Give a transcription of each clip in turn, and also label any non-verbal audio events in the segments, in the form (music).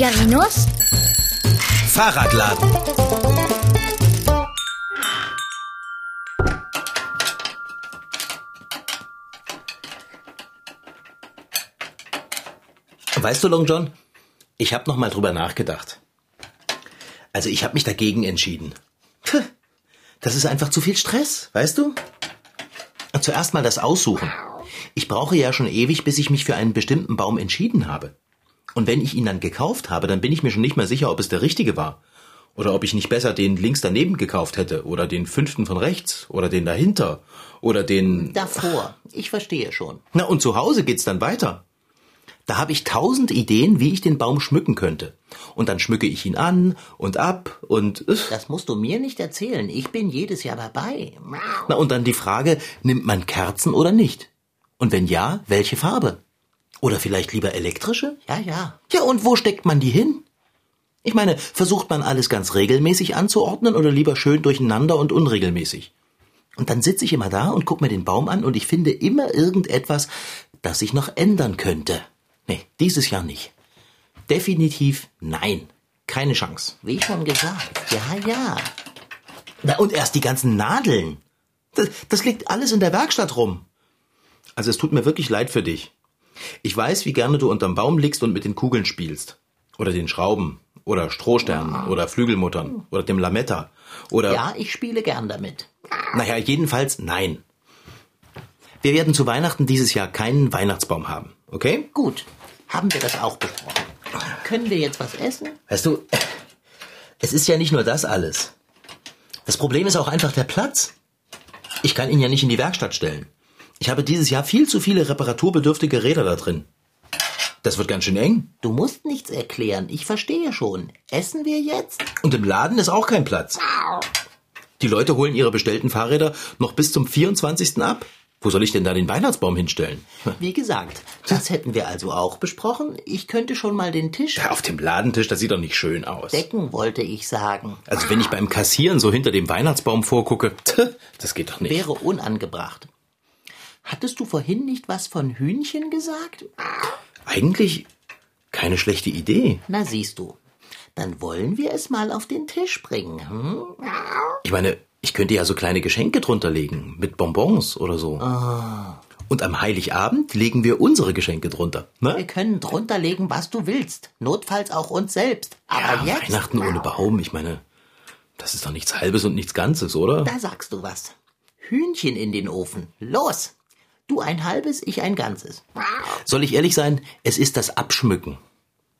Figarinos Fahrradladen. Weißt du, Long John, ich habe noch mal drüber nachgedacht. Also ich habe mich dagegen entschieden. Das ist einfach zu viel Stress, weißt du? Zuerst mal das Aussuchen. Ich brauche ja schon ewig, bis ich mich für einen bestimmten Baum entschieden habe. Und wenn ich ihn dann gekauft habe, dann bin ich mir schon nicht mehr sicher, ob es der richtige war. Oder ob ich nicht besser den links daneben gekauft hätte. Oder den fünften von rechts. Oder den dahinter. Oder den... Davor. Ich verstehe schon. Na, und zu Hause geht's dann weiter. Da habe ich tausend Ideen, wie ich den Baum schmücken könnte. Und dann schmücke ich ihn an und ab und... äh, Das musst du mir nicht erzählen. Ich bin jedes Jahr dabei. Na, und dann die Frage, nimmt man Kerzen oder nicht? Und wenn ja, welche Farbe? Oder vielleicht lieber elektrische? Ja, ja. Ja, und wo steckt man die hin? Ich meine, versucht man alles ganz regelmäßig anzuordnen oder lieber schön durcheinander und unregelmäßig? Und dann sitze ich immer da und guck mir den Baum an und ich finde immer irgendetwas, das sich noch ändern könnte. Nee, dieses Jahr nicht. Definitiv nein. Keine Chance. Wie schon gesagt. Ja, ja. Na, und erst die ganzen Nadeln. Das, das liegt alles in der Werkstatt rum. Also es tut mir wirklich leid für dich. Ich weiß, wie gerne du unterm Baum liegst und mit den Kugeln spielst. Oder den Schrauben. Oder Strohsternen. Oder Flügelmuttern. Oder dem Lametta. Oder... Ja, ich spiele gern damit. Naja, jedenfalls nein. Wir werden zu Weihnachten dieses Jahr keinen Weihnachtsbaum haben. Okay? Gut. Haben wir das auch besprochen. Können wir jetzt was essen? Weißt du, es ist ja nicht nur das alles. Das Problem ist auch einfach der Platz. Ich kann ihn ja nicht in die Werkstatt stellen. Ich habe dieses Jahr viel zu viele reparaturbedürftige Räder da drin. Das wird ganz schön eng. Du musst nichts erklären. Ich verstehe schon. Essen wir jetzt? Und im Laden ist auch kein Platz. Die Leute holen ihre bestellten Fahrräder noch bis zum 24. ab. Wo soll ich denn da den Weihnachtsbaum hinstellen? (laughs) Wie gesagt, das hätten wir also auch besprochen. Ich könnte schon mal den Tisch Ja, auf dem Ladentisch, das sieht doch nicht schön aus. decken, wollte ich sagen. Also wenn ich beim Kassieren so hinter dem Weihnachtsbaum vorgucke, das geht doch nicht. Wäre unangebracht. Hattest du vorhin nicht was von Hühnchen gesagt? Eigentlich keine schlechte Idee. Na siehst du. Dann wollen wir es mal auf den Tisch bringen. Hm? Ich meine, ich könnte ja so kleine Geschenke drunter legen, mit Bonbons oder so. Und am Heiligabend legen wir unsere Geschenke drunter. Wir Ne? können drunter legen, was du willst. Notfalls auch uns selbst. Aber Ja, jetzt, Weihnachten ohne Baum, ich meine, das ist doch nichts Halbes und nichts Ganzes, oder? da sagst du was. Hühnchen in den Ofen. Los! Du ein halbes, ich ein ganzes. Soll ich ehrlich sein, es ist das Abschmücken.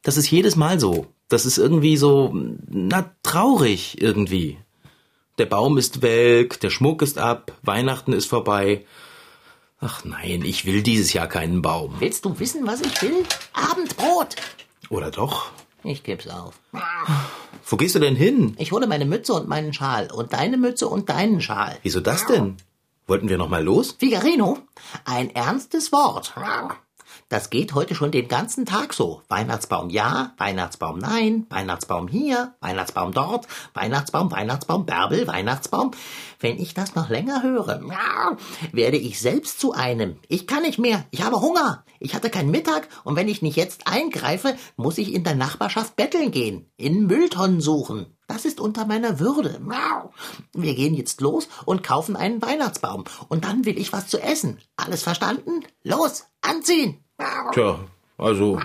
Das ist jedes Mal so. Das ist irgendwie so, na, traurig irgendwie. Der Baum ist welk, der Schmuck ist ab, Weihnachten ist vorbei. Ach nein, ich will dieses Jahr keinen Baum. Willst du wissen, was ich will? Abendbrot! Oder doch? Ich geb's auf. Wo gehst du denn hin? Ich hole meine Mütze und meinen Schal und deine Mütze und deinen Schal. Wieso das denn? Wollten wir noch mal los? Figarino, ein ernstes Wort. Das geht heute schon den ganzen Tag so. Weihnachtsbaum ja, Weihnachtsbaum nein, Weihnachtsbaum hier, Weihnachtsbaum dort, Weihnachtsbaum, Weihnachtsbaum, Bärbel, Weihnachtsbaum. Wenn ich das noch länger höre, werde ich selbst zu einem. Ich kann nicht mehr, ich habe Hunger. Ich hatte keinen Mittag und wenn ich nicht jetzt eingreife, muss ich in der Nachbarschaft betteln gehen, in Mülltonnen suchen. Das ist unter meiner Würde. Wir gehen jetzt los und kaufen einen Weihnachtsbaum. Und dann will ich was zu essen. Alles verstanden? Los, anziehen! Tja, also,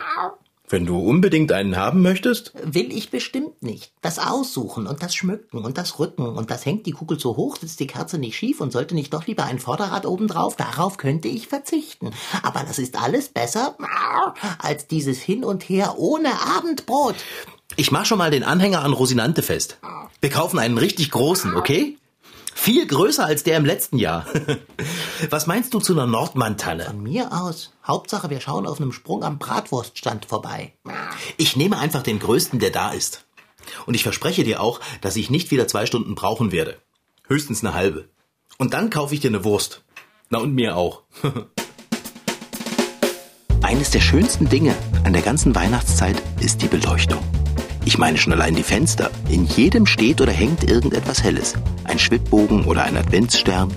wenn du unbedingt einen haben möchtest. Will ich bestimmt nicht. Das Aussuchen und das Schmücken und das Rücken und das hängt die Kugel so hoch, sitzt die Kerze nicht schief und sollte nicht doch lieber ein Vorderrad obendrauf, darauf könnte ich verzichten. Aber das ist alles besser als dieses Hin und Her ohne Abendbrot. Ich mach schon mal den Anhänger an Rosinante fest. Wir kaufen einen richtig großen, okay? Viel größer als der im letzten Jahr. (laughs) Was meinst du zu einer Nordmantanne? Von mir aus. Hauptsache, wir schauen auf einem Sprung am Bratwurststand vorbei. Ich nehme einfach den größten, der da ist. Und ich verspreche dir auch, dass ich nicht wieder zwei Stunden brauchen werde. Höchstens eine halbe. Und dann kaufe ich dir eine Wurst. Na und mir auch. (laughs) Eines der schönsten Dinge an der ganzen Weihnachtszeit ist die Beleuchtung. Ich meine schon allein die Fenster. In jedem steht oder hängt irgendetwas Helles. Ein Schwibbogen oder ein Adventsstern.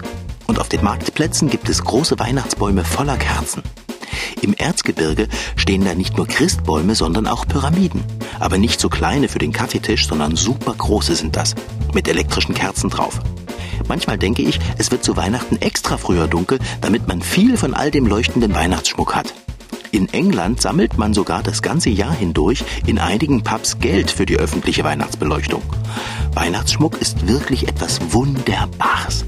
Und auf den Marktplätzen gibt es große Weihnachtsbäume voller Kerzen. Im Erzgebirge stehen da nicht nur Christbäume, sondern auch Pyramiden. Aber nicht so kleine für den Kaffeetisch, sondern super große sind das. Mit elektrischen Kerzen drauf. Manchmal denke ich, es wird zu Weihnachten extra früher dunkel, damit man viel von all dem leuchtenden Weihnachtsschmuck hat. In England sammelt man sogar das ganze Jahr hindurch in einigen Pubs Geld für die öffentliche Weihnachtsbeleuchtung. Weihnachtsschmuck ist wirklich etwas Wunderbares.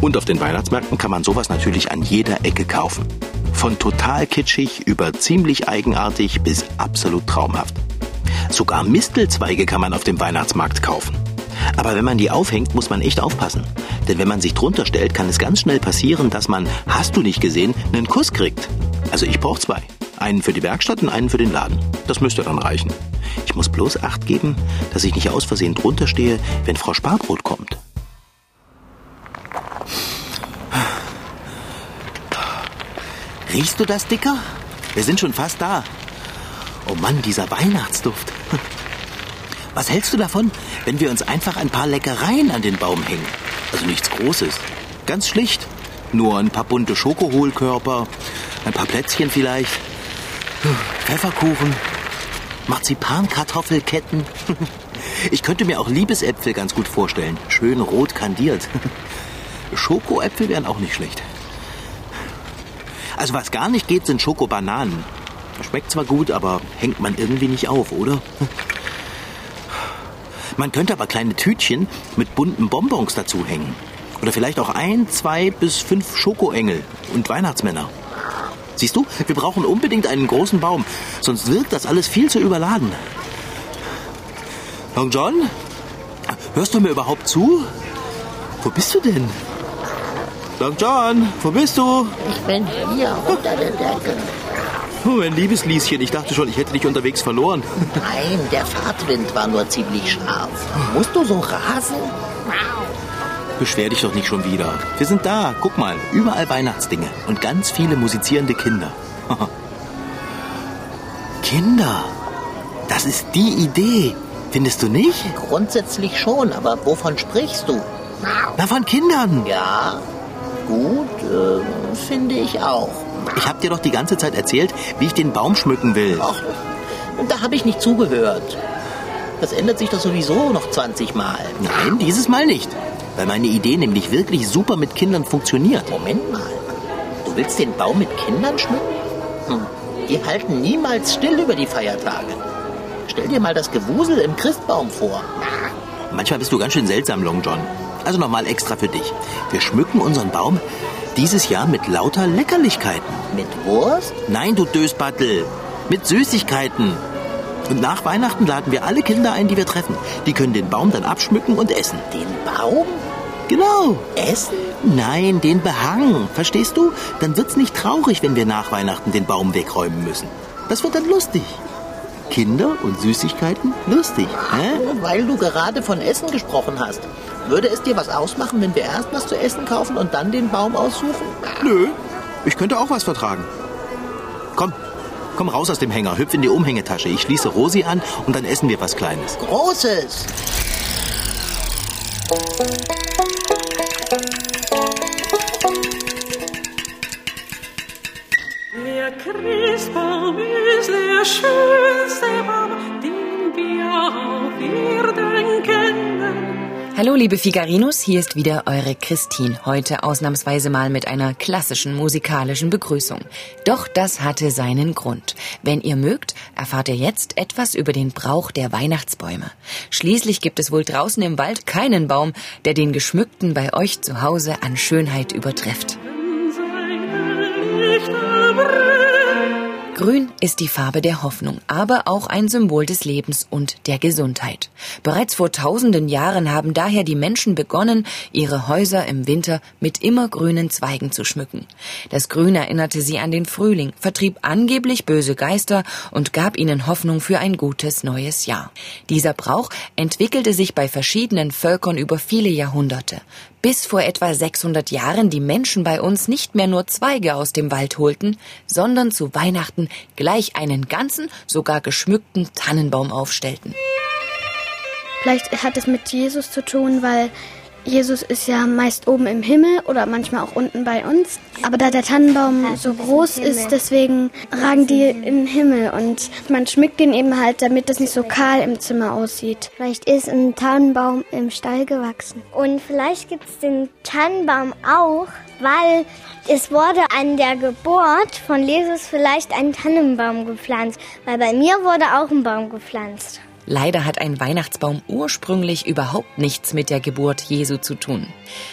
Und auf den Weihnachtsmärkten kann man sowas natürlich an jeder Ecke kaufen. Von total kitschig über ziemlich eigenartig bis absolut traumhaft. Sogar Mistelzweige kann man auf dem Weihnachtsmarkt kaufen. Aber wenn man die aufhängt, muss man echt aufpassen. Denn wenn man sich drunter stellt, kann es ganz schnell passieren, dass man, hast du nicht gesehen, einen Kuss kriegt. Also ich brauche zwei. Einen für die Werkstatt und einen für den Laden. Das müsste dann reichen. Ich muss bloß Acht geben, dass ich nicht aus Versehen drunter stehe, wenn Frau Sparbrot kommt. Riechst du das, Dicker? Wir sind schon fast da. Oh Mann, dieser Weihnachtsduft. (laughs) Was hältst du davon, wenn wir uns einfach ein paar Leckereien an den Baum hängen? Also nichts Großes. Ganz schlicht. Nur ein paar bunte Schokohohlkörper, ein paar Plätzchen vielleicht, Pfefferkuchen, Marzipankartoffelketten. (laughs) Ich könnte mir auch Liebesäpfel ganz gut vorstellen. Schön rot kandiert. (laughs) Schokoäpfel wären auch nicht schlecht. Also was gar nicht geht, sind Schokobananen. Schmeckt zwar gut, aber hängt man irgendwie nicht auf, oder? Man könnte aber kleine Tütchen mit bunten Bonbons dazu hängen. Oder vielleicht auch ein, zwei bis fünf Schokoengel und Weihnachtsmänner. Siehst du, wir brauchen unbedingt einen großen Baum, sonst wirkt das alles viel zu überladen. Long John, hörst du mir überhaupt zu? Wo bist du denn? Long John, wo bist du? Ich bin hier unter der Decke. Oh, mein liebes Lieschen, ich dachte schon, ich hätte dich unterwegs verloren. Nein, der Fahrtwind war nur ziemlich scharf. Musst du so rasen? Beschwer dich doch nicht schon wieder. Wir sind da. Guck mal, überall Weihnachtsdinge und ganz viele musizierende Kinder. (laughs) Kinder, das ist die Idee. Findest du nicht? Grundsätzlich schon, aber wovon sprichst du? Na, von Kindern. Ja, gut, äh, finde ich auch. Ich hab dir doch die ganze Zeit erzählt, wie ich den Baum schmücken will. Ach, da habe ich nicht zugehört. Das ändert sich doch sowieso noch 20 Mal. Nein, dieses Mal nicht. Weil meine Idee nämlich wirklich super mit Kindern funktioniert. Moment mal. Du willst den Baum mit Kindern schmücken? Hm. Die halten niemals still über die Feiertage. Stell dir mal das Gewusel im Christbaum vor. Manchmal bist du ganz schön seltsam, Long John. Also nochmal extra für dich. Wir schmücken unseren Baum dieses Jahr mit lauter Leckerlichkeiten. Mit Wurst? Nein, du Dösbattel. Mit Süßigkeiten. Und nach Weihnachten laden wir alle Kinder ein, die wir treffen. Die können den Baum dann abschmücken und essen. Den Baum? Genau. Essen? Nein, den Behang. Verstehst du? Dann wird's nicht traurig, wenn wir nach Weihnachten den Baum wegräumen müssen. Das wird dann lustig. Kinder und Süßigkeiten lustig. Hä? Weil du gerade von Essen gesprochen hast. Würde es dir was ausmachen, wenn wir erst was zu essen kaufen und dann den Baum aussuchen? Nö, ich könnte auch was vertragen. Komm, komm raus aus dem Hänger, hüpf in die Umhängetasche. Ich schließe Rosi an und dann essen wir was Kleines. Großes! Der Christbaum ist der schönste Baum, den wir auf Erden. Hallo liebe Figarinos, hier ist wieder eure Christine, heute ausnahmsweise mal mit einer klassischen musikalischen Begrüßung. Doch das hatte seinen Grund. Wenn ihr mögt, erfahrt ihr jetzt etwas über den Brauch der Weihnachtsbäume. Schließlich gibt es wohl draußen im Wald keinen Baum, der den geschmückten bei euch zu Hause an Schönheit übertrifft. Brennen. Grün ist die Farbe der Hoffnung, aber auch ein Symbol des Lebens und der Gesundheit. Bereits vor tausenden Jahren haben daher die Menschen begonnen, ihre Häuser im Winter mit immergrünen Zweigen zu schmücken. Das Grün erinnerte sie an den Frühling, vertrieb angeblich böse Geister und gab ihnen Hoffnung für ein gutes neues Jahr. Dieser Brauch entwickelte sich bei verschiedenen Völkern über viele Jahrhunderte bis vor etwa 600 Jahren die Menschen bei uns nicht mehr nur Zweige aus dem Wald holten, sondern zu Weihnachten gleich einen ganzen, sogar geschmückten Tannenbaum aufstellten. Vielleicht hat es mit Jesus zu tun, weil Jesus ist ja meist oben im Himmel oder manchmal auch unten bei uns. Aber da der Tannenbaum so groß ist, deswegen ragen die in den Himmel. Und man schmückt den eben halt, damit das nicht so kahl im Zimmer aussieht. Vielleicht ist ein Tannenbaum im Stall gewachsen. Und vielleicht gibt es den Tannenbaum auch, weil es wurde an der Geburt von Jesus vielleicht ein Tannenbaum gepflanzt. Weil bei mir wurde auch ein Baum gepflanzt. Leider hat ein Weihnachtsbaum ursprünglich überhaupt nichts mit der Geburt Jesu zu tun.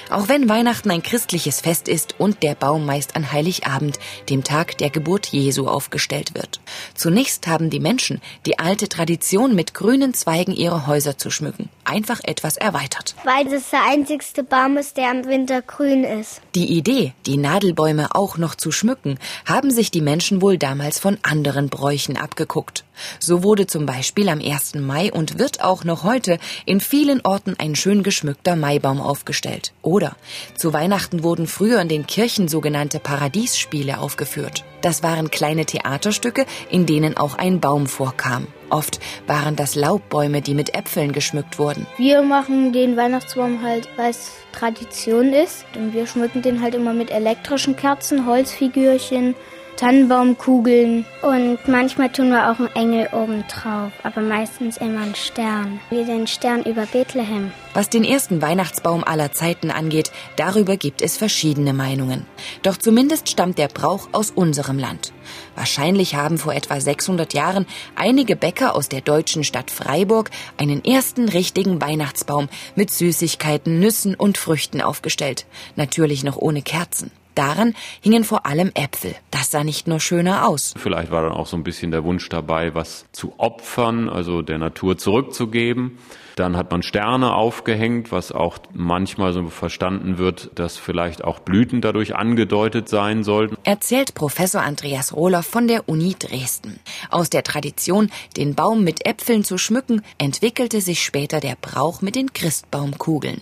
Auch wenn Weihnachten ein christliches Fest ist und der Baum meist an Heiligabend, dem Tag der Geburt Jesu, aufgestellt wird. Zunächst haben die Menschen die alte Tradition, mit grünen Zweigen ihre Häuser zu schmücken, einfach etwas erweitert. Weil das der einzigste Baum ist, der im Winter grün ist. Die Idee, die Nadelbäume auch noch zu schmücken, haben sich die Menschen wohl damals von anderen Bräuchen abgeguckt. So wurde zum Beispiel am 1. Mai und wird auch noch heute in vielen Orten ein schön geschmückter Maibaum aufgestellt. Oder zu Weihnachten wurden früher in den Kirchen sogenannte Paradiesspiele aufgeführt. Das waren kleine Theaterstücke, in denen auch ein Baum vorkam. Oft waren das Laubbäume, die mit Äpfeln geschmückt wurden. Wir machen den Weihnachtsbaum halt, weil es Tradition ist. Und wir schmücken den halt immer mit elektrischen Kerzen, Holzfigürchen, Tannenbaumkugeln. Und manchmal tun wir auch einen Engel oben drauf, aber meistens immer einen Stern. Wie den Stern über Bethlehem. Was den ersten Weihnachtsbaum aller Zeiten angeht, darüber gibt es verschiedene Meinungen. Doch zumindest stammt der Brauch aus unserem Land. Wahrscheinlich haben vor etwa 600 Jahren einige Bäcker aus der deutschen Stadt Freiburg einen ersten richtigen Weihnachtsbaum mit Süßigkeiten, Nüssen und Früchten aufgestellt. Natürlich noch ohne Kerzen. Daran hingen vor allem Äpfel. Das sah nicht nur schöner aus. Vielleicht war dann auch so ein bisschen der Wunsch dabei, was zu opfern, also der Natur zurückzugeben. Dann hat man Sterne aufgehängt, was auch manchmal so verstanden wird, dass vielleicht auch Blüten dadurch angedeutet sein sollten. Erzählt Professor Andreas Rohler von der Uni Dresden. Aus der Tradition, den Baum mit Äpfeln zu schmücken, entwickelte sich später der Brauch mit den Christbaumkugeln.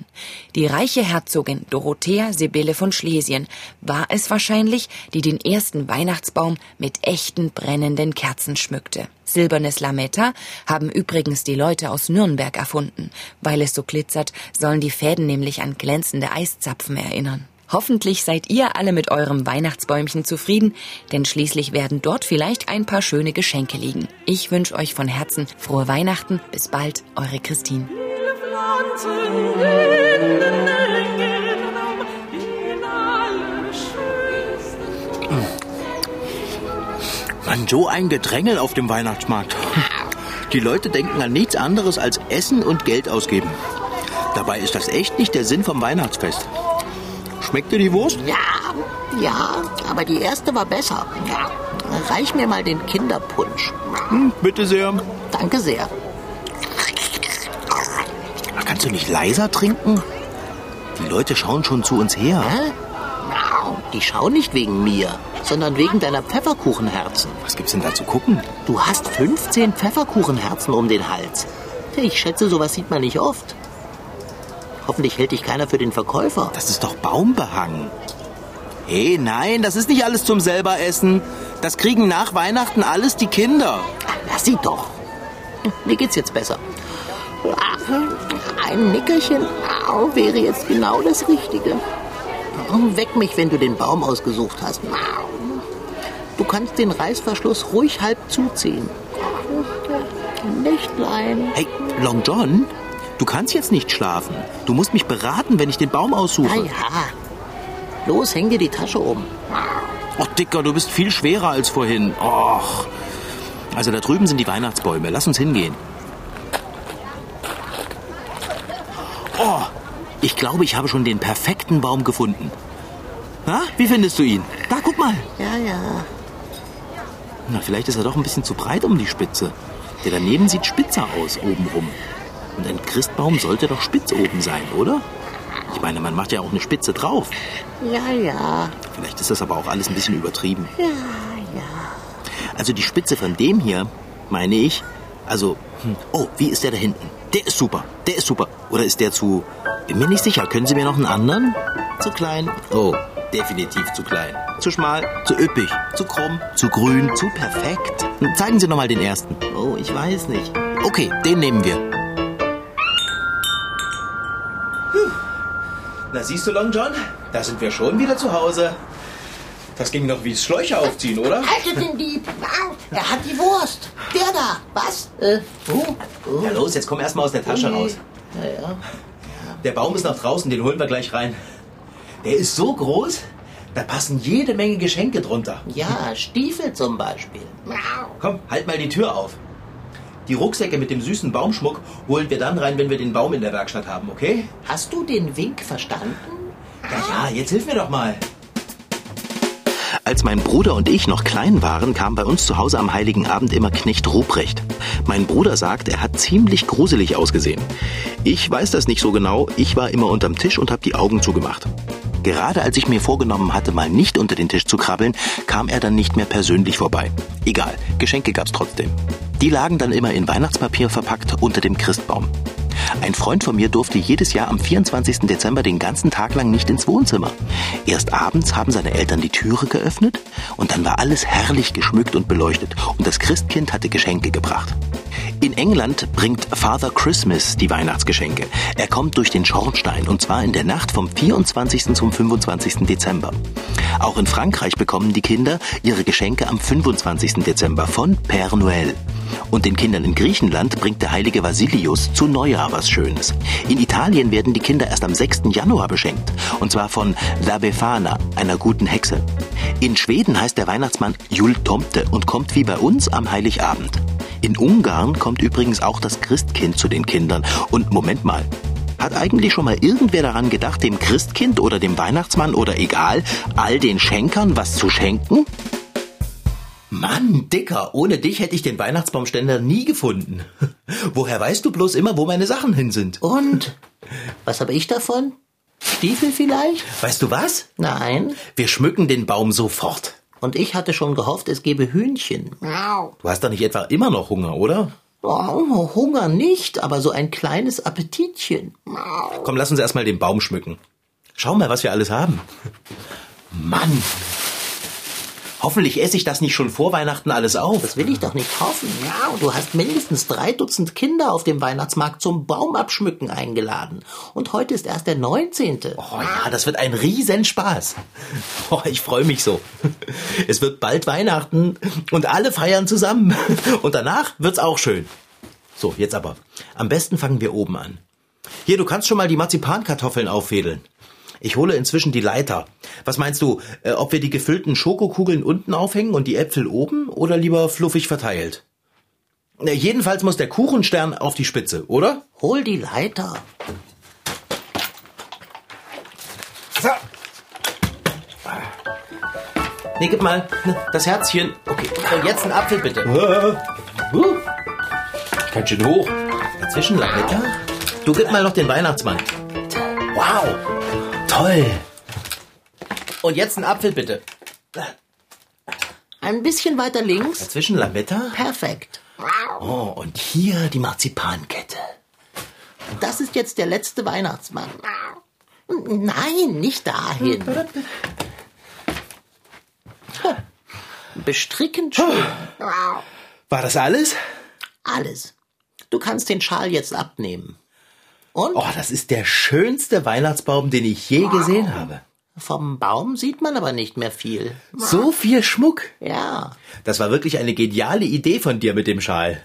Die reiche Herzogin Dorothea Sibylle von Schlesien war es wahrscheinlich, die den ersten Weihnachtsbaum mit echten brennenden Kerzen schmückte. Silbernes Lametta haben übrigens die Leute aus Nürnberg erfunden. Weil es so glitzert, sollen die Fäden nämlich an glänzende Eiszapfen erinnern. Hoffentlich seid ihr alle mit eurem Weihnachtsbäumchen zufrieden, denn schließlich werden dort vielleicht ein paar schöne Geschenke liegen. Ich wünsche euch von Herzen frohe Weihnachten. Bis bald, eure Christine. Mann, so ein Gedrängel auf dem Weihnachtsmarkt. (laughs) Die Leute denken an nichts anderes als Essen und Geld ausgeben. Dabei ist das echt nicht der Sinn vom Weihnachtsfest. Schmeckt dir die Wurst? Ja, ja, aber die erste war besser. Ja. Reich mir mal den Kinderpunsch. Hm, bitte sehr. Danke sehr. Kannst du nicht leiser trinken? Die Leute schauen schon zu uns her. Hä? Die schauen nicht wegen mir, sondern wegen deiner Pfefferkuchenherzen. Was gibt's denn da zu gucken? Du hast 15 Pfefferkuchenherzen um den Hals. Ich schätze, sowas sieht man nicht oft. Hoffentlich hält dich keiner für den Verkäufer. Das ist doch Baumbehang. Hey, nein, das ist nicht alles zum selber essen. Das kriegen nach Weihnachten alles die Kinder. Lass sie doch. Mir geht's jetzt besser. Ein Nickerchen wäre jetzt genau das Richtige. Weck mich, wenn du den Baum ausgesucht hast. Du kannst den Reißverschluss ruhig halb zuziehen. Nächtlein. Hey, Long John, du kannst jetzt nicht schlafen. Du musst mich beraten, wenn ich den Baum aussuche. Na ja. Los, häng dir die Tasche um. Och, Dicker, du bist viel schwerer als vorhin. Och. Also da drüben sind die Weihnachtsbäume. Lass uns hingehen. Oh, ich glaube, ich habe schon den perfekten Baum gefunden. Na, wie findest du ihn? Da, guck mal. Ja, ja. Na, vielleicht ist er doch ein bisschen zu breit um die Spitze. Der daneben sieht spitzer aus, obenrum. Und ein Christbaum sollte doch spitz oben sein, oder? Ich meine, man macht ja auch eine Spitze drauf. Ja, ja. Vielleicht ist das aber auch alles ein bisschen übertrieben. Ja, ja. Also die Spitze von dem hier, meine ich, also, hm, oh, wie ist der da hinten? Der ist super, der ist super. Oder ist der zu, bin mir nicht sicher, können Sie mir noch einen anderen? Zu klein? Oh, definitiv zu klein. Zu schmal, zu üppig, zu krumm, zu grün, zu perfekt. Zeigen Sie noch mal den ersten. Oh, ich weiß nicht. Okay, den nehmen wir. Na siehst du, Long John? Da sind wir schon wieder zu Hause. Das ging doch wie Schläuche aufziehen, oder? Haltet den Dieb! Er hat die Wurst! Der da! Was? Äh, oh, oh. Ja los, jetzt komm erst mal aus der Tasche raus. Ja, ja. Der Baum ist noch draußen, den holen wir gleich rein. Der ist so groß, da passen jede Menge Geschenke drunter. ja, Stiefel zum Beispiel. Komm, halt mal die Tür auf. Die Rucksäcke mit dem süßen Baumschmuck holen wir dann rein, wenn wir den Baum in der Werkstatt haben, okay? Hast du den Wink verstanden? Ja, ja, jetzt hilf mir doch mal. Als mein Bruder und ich noch klein waren, kam bei uns zu Hause am Heiligen Abend immer Knecht Ruprecht. Mein Bruder sagt, er hat ziemlich gruselig ausgesehen. Ich weiß das nicht so genau, ich war immer unterm Tisch und habe die Augen zugemacht. Gerade als ich mir vorgenommen hatte, mal nicht unter den Tisch zu krabbeln, kam er dann nicht mehr persönlich vorbei. Egal, Geschenke gab's trotzdem. Die lagen dann immer in Weihnachtspapier verpackt unter dem Christbaum. Ein Freund von mir durfte jedes Jahr am 24. Dezember den ganzen Tag lang nicht ins Wohnzimmer. Erst abends haben seine Eltern die Türe geöffnet und dann war alles herrlich geschmückt und beleuchtet und das Christkind hatte Geschenke gebracht. In England bringt Father Christmas die Weihnachtsgeschenke. Er kommt durch den Schornstein und zwar in der Nacht vom 24. zum 25. Dezember. Auch in Frankreich bekommen die Kinder ihre Geschenke am 25. Dezember von Père Noël. Und den Kindern in Griechenland bringt der heilige Vasilius zu Neujahr was Schönes. In Italien werden die Kinder erst am 6. Januar beschenkt. Und zwar von La Befana, einer guten Hexe. In Schweden heißt der Weihnachtsmann Jul Tomte und kommt wie bei uns am Heiligabend. In Ungarn kommt übrigens auch das Christkind zu den Kindern. Und Moment mal. Hat eigentlich schon mal irgendwer daran gedacht, dem Christkind oder dem Weihnachtsmann oder egal, all den Schenkern was zu schenken? Mann, Dicker, ohne dich hätte ich den Weihnachtsbaumständer nie gefunden. (laughs) Woher weißt du bloß immer, wo meine Sachen hin sind? Und? Was habe ich davon? Stiefel vielleicht? Weißt du was? Nein. Wir schmücken den Baum sofort. Und ich hatte schon gehofft, es gebe Hühnchen. Du hast doch nicht etwa immer noch Hunger, oder? Oh, Hunger nicht, aber so ein kleines Appetitchen. Komm, lass uns erstmal den Baum schmücken. Schau mal, was wir alles haben. Mann. Hoffentlich esse ich das nicht schon vor Weihnachten alles auf. Das will ich doch nicht hoffen. Ja, und du hast mindestens drei Dutzend Kinder auf dem Weihnachtsmarkt zum Baumabschmücken eingeladen. Und heute ist erst der 19. Oh ja, das wird ein Riesenspaß. Oh, ich freue mich so. Es wird bald Weihnachten und alle feiern zusammen. Und danach wird's auch schön. So, jetzt aber. Am besten fangen wir oben an. Hier, du kannst schon mal die Marzipankartoffeln auffädeln. Ich hole inzwischen die Leiter. Was meinst du, äh, ob wir die gefüllten Schokokugeln unten aufhängen und die Äpfel oben oder lieber fluffig verteilt? Äh, jedenfalls muss der Kuchenstern auf die Spitze, oder? Hol die Leiter. So. Nee, gib mal ne, das Herzchen. Okay, und jetzt ein Apfel bitte. Uh, ganz schön hoch. Dazwischen Lametta. Du gib mal noch den Weihnachtsmann. Wow, toll. Und jetzt ein Apfel bitte. Ein bisschen weiter links. Dazwischen Lametta. Perfekt. Oh, und hier die Marzipankette. Das ist jetzt der letzte Weihnachtsmann. Nein, nicht dahin. Bestrickend schön. War das alles? Alles. Du kannst den Schal jetzt abnehmen. Und Oh, das ist der schönste Weihnachtsbaum, den ich je gesehen habe. vom Baum sieht man aber nicht mehr viel. So viel Schmuck. Ja. Das war wirklich eine geniale Idee von dir mit dem Schal.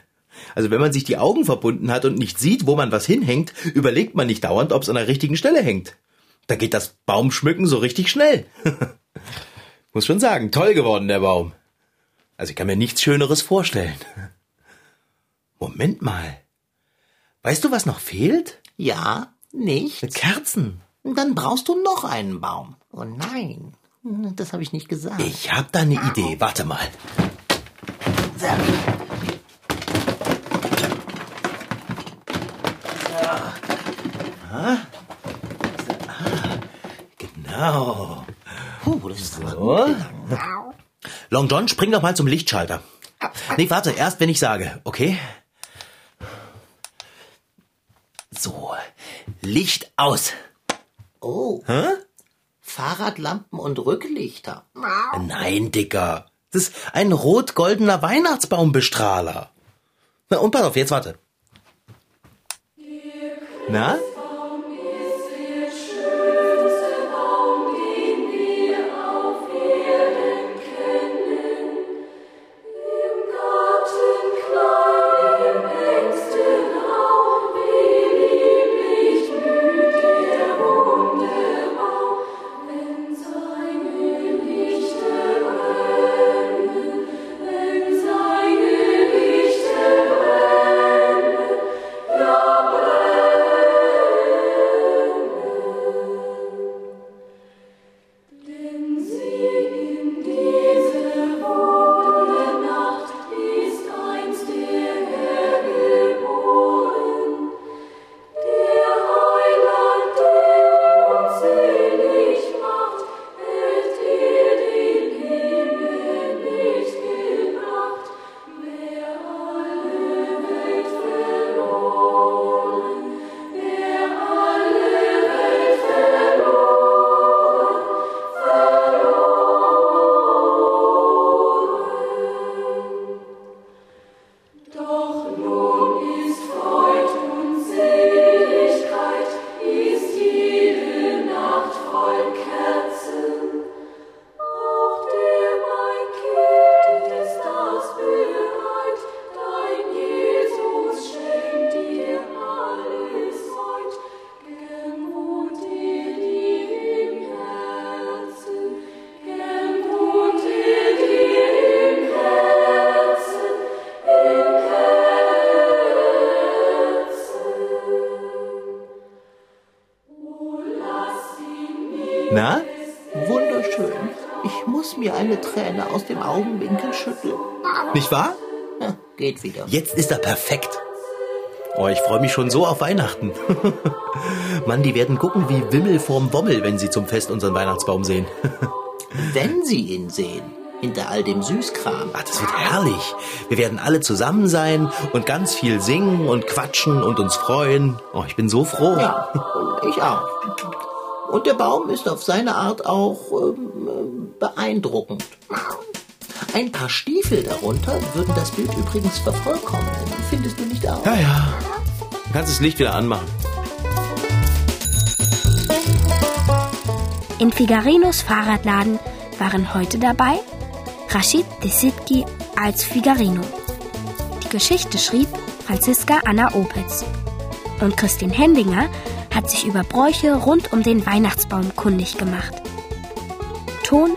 Also wenn man sich die Augen verbunden hat und nicht sieht, wo man was hinhängt, überlegt man nicht dauernd, ob es an der richtigen Stelle hängt. Da geht das Baumschmücken so richtig schnell. (laughs) Muss schon sagen, toll geworden der Baum. Also ich kann mir nichts Schöneres vorstellen. Moment mal. Weißt du, was noch fehlt? Ja, nicht. Kerzen. Dann brauchst du noch einen Baum. Oh nein, das habe ich nicht gesagt. Ich hab da eine Idee. Warte mal. Genau. Puh, das ist So. Long John, spring doch mal zum Lichtschalter. Nee, warte, erst wenn ich sage, okay? So, Licht aus. Oh. Fahrradlampen und Rücklichter. Nein, Dicker. Das ist ein rot-goldener Weihnachtsbaumbestrahler. Na, und pass auf, jetzt warte. Na? Eine Träne aus dem Augenwinkel schütteln. Nicht wahr? Ja, geht wieder. Jetzt ist er perfekt. Oh, ich freue mich schon so auf Weihnachten. (laughs) Mann, die werden gucken wie Wimmel vorm Wommel, wenn sie zum Fest unseren Weihnachtsbaum sehen. (laughs) Wenn Sie ihn sehen, hinter all dem Süßkram. Ach, das wird herrlich. Wir werden alle zusammen sein und ganz viel singen und quatschen und uns freuen. Oh, ich bin so froh. Ja, ich auch. Und der Baum ist auf seine Art auch ähm, beeindruckend. Ein paar Stiefel darunter würden das Bild übrigens vervollkommen. Findest du nicht auch? Ja, ja. Du kannst das Licht wieder anmachen. In Figarinos Fahrradladen waren heute dabei Rashid Desitki als Figarino. Die Geschichte schrieb Franziska Anna Opitz. Und Christine Hendinger hat sich über Bräuche rund um den Weihnachtsbaum kundig gemacht. Ton